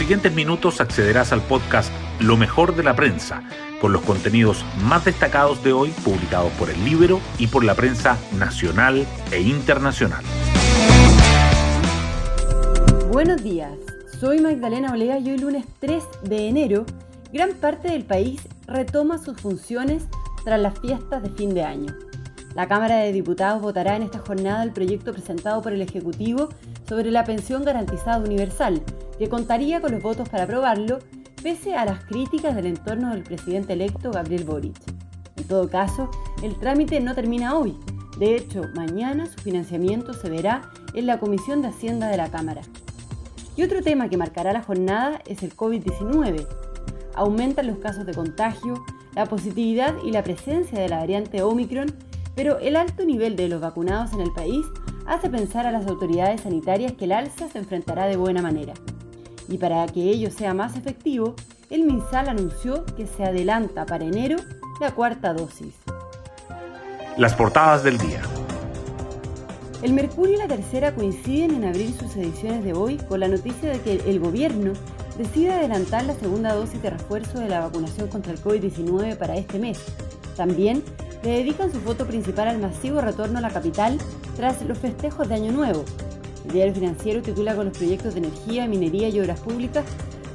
siguientes minutos accederás al podcast Lo mejor de la prensa, con los contenidos más destacados de hoy publicados por el libro y por la prensa nacional e internacional. Buenos días, soy Magdalena Olea y hoy lunes 3 de enero, gran parte del país retoma sus funciones tras las fiestas de fin de año. La Cámara de Diputados votará en esta jornada el proyecto presentado por el Ejecutivo sobre la pensión garantizada universal, que contaría con los votos para aprobarlo, pese a las críticas del entorno del presidente electo Gabriel Boric. En todo caso, el trámite no termina hoy. De hecho, mañana su financiamiento se verá en la Comisión de Hacienda de la Cámara. Y otro tema que marcará la jornada es el COVID-19. Aumentan los casos de contagio, la positividad y la presencia de la variante Omicron pero el alto nivel de los vacunados en el país hace pensar a las autoridades sanitarias que el alza se enfrentará de buena manera. Y para que ello sea más efectivo, el MinSal anunció que se adelanta para enero la cuarta dosis. Las portadas del día. El Mercurio y la Tercera coinciden en abrir sus ediciones de hoy con la noticia de que el gobierno decide adelantar la segunda dosis de refuerzo de la vacunación contra el COVID-19 para este mes. También le dedican su foto principal al masivo retorno a la capital tras los festejos de Año Nuevo. El diario financiero titula con los proyectos de energía, minería y obras públicas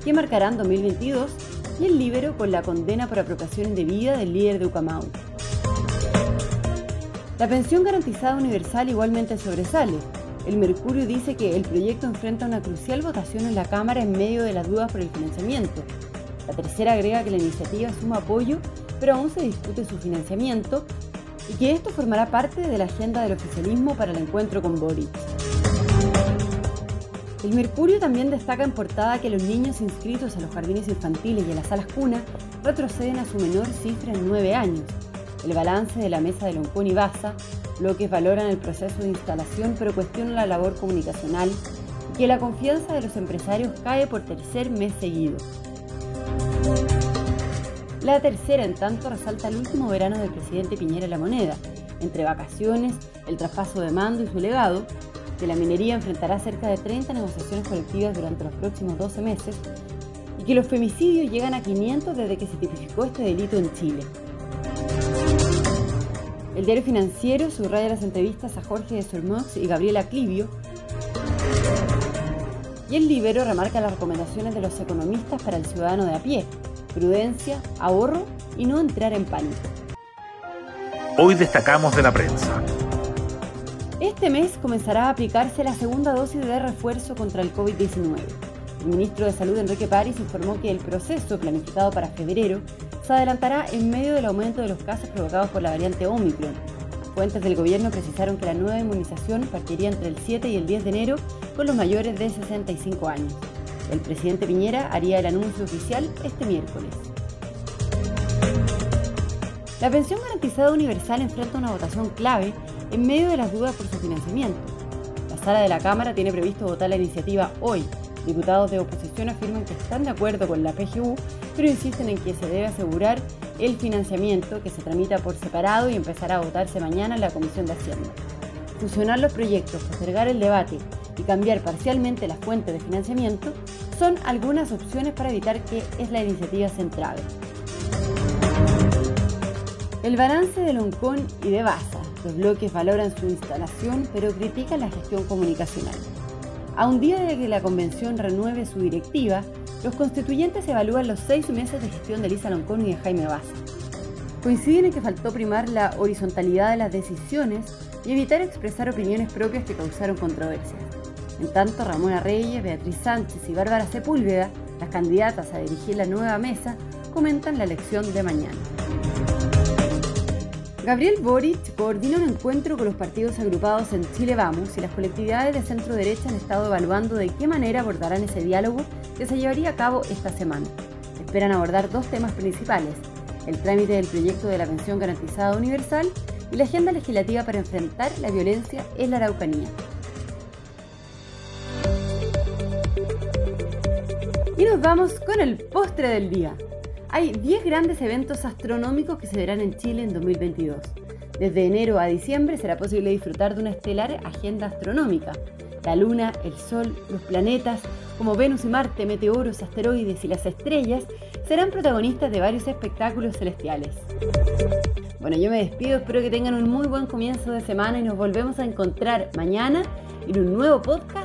que marcarán 2022 y el Libero con la condena por apropiación indebida del líder de Ucamau. La pensión garantizada universal igualmente sobresale. El Mercurio dice que el proyecto enfrenta una crucial votación en la Cámara en medio de las dudas por el financiamiento. La tercera agrega que la iniciativa suma apoyo pero aún se discute su financiamiento y que esto formará parte de la agenda del oficialismo para el encuentro con Boric. El Mercurio también destaca en portada que los niños inscritos a los jardines infantiles y a las salas cuna retroceden a su menor cifra en nueve años. El balance de la mesa de Loncón y Baza, bloques valoran el proceso de instalación pero cuestionan la labor comunicacional y que la confianza de los empresarios cae por tercer mes seguido. La tercera, en tanto, resalta el último verano del presidente Piñera la moneda. Entre vacaciones, el traspaso de mando y su legado, que la minería enfrentará cerca de 30 negociaciones colectivas durante los próximos 12 meses y que los femicidios llegan a 500 desde que se tipificó este delito en Chile. El diario financiero subraya las entrevistas a Jorge de Sormox y Gabriela Clivio y el Libero remarca las recomendaciones de los economistas para el ciudadano de a pie, prudencia, ahorro y no entrar en pánico. Hoy destacamos de la prensa. Este mes comenzará a aplicarse la segunda dosis de refuerzo contra el COVID-19. El ministro de Salud Enrique París informó que el proceso planificado para febrero se adelantará en medio del aumento de los casos provocados por la variante Omicron. Fuentes del gobierno precisaron que la nueva inmunización partiría entre el 7 y el 10 de enero con los mayores de 65 años. El presidente Piñera haría el anuncio oficial este miércoles. La pensión garantizada universal enfrenta una votación clave en medio de las dudas por su financiamiento. La sala de la Cámara tiene previsto votar la iniciativa hoy. Diputados de oposición afirman que están de acuerdo con la PGU, pero insisten en que se debe asegurar el financiamiento que se tramita por separado y empezará a votarse mañana en la Comisión de Hacienda. Fusionar los proyectos, postergar el debate y cambiar parcialmente las fuentes de financiamiento son algunas opciones para evitar que es la iniciativa central. El balance de Loncón y de Baza. Los bloques valoran su instalación pero critican la gestión comunicacional. A un día de que la convención renueve su directiva, los constituyentes evalúan los seis meses de gestión de Lisa Loncón y de Jaime Baza. Coinciden en que faltó primar la horizontalidad de las decisiones y evitar expresar opiniones propias que causaron controversias. En tanto, Ramona Reyes, Beatriz Sánchez y Bárbara Sepúlveda, las candidatas a dirigir la nueva mesa, comentan la elección de mañana. Gabriel Boric coordina un encuentro con los partidos agrupados en Chile Vamos y las colectividades de centro derecha han estado evaluando de qué manera abordarán ese diálogo que se llevaría a cabo esta semana. Esperan abordar dos temas principales, el trámite del proyecto de la pensión garantizada universal y la agenda legislativa para enfrentar la violencia en la Araucanía. Y nos vamos con el postre del día. Hay 10 grandes eventos astronómicos que se verán en Chile en 2022. Desde enero a diciembre será posible disfrutar de una estelar agenda astronómica. La Luna, el Sol, los planetas, como Venus y Marte, meteoros, asteroides y las estrellas, serán protagonistas de varios espectáculos celestiales. Bueno, yo me despido, espero que tengan un muy buen comienzo de semana y nos volvemos a encontrar mañana en un nuevo podcast,